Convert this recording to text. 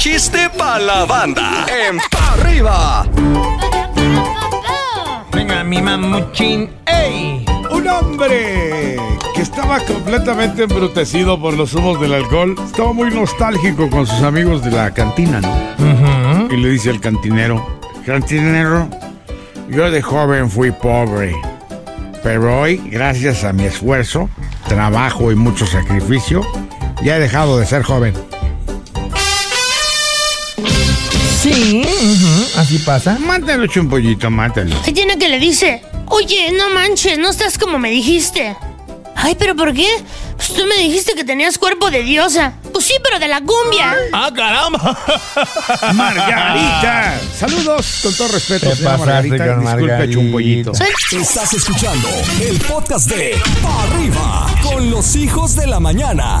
chiste pa' la banda. En Pa' Arriba. Venga, mi mamuchín. ¡Ey! Un hombre que estaba completamente embrutecido por los humos del alcohol, estaba muy nostálgico con sus amigos de la cantina, ¿no? Y le dice al cantinero, cantinero, yo de joven fui pobre, pero hoy, gracias a mi esfuerzo, trabajo y mucho sacrificio, ya he dejado de ser joven. Sí, así pasa. Mátalo, chumpollito, mátalo. Ahí tiene que le dice, oye, no manches, no estás como me dijiste. Ay, ¿pero por qué? Pues tú me dijiste que tenías cuerpo de diosa. Pues sí, pero de la cumbia. ¡Ah, caramba! Margarita. Saludos, con todo respeto, Te Margarita. con Disculpe, Margarita. chumpollito. Estás escuchando el podcast de Pa' Arriba con los hijos de la mañana.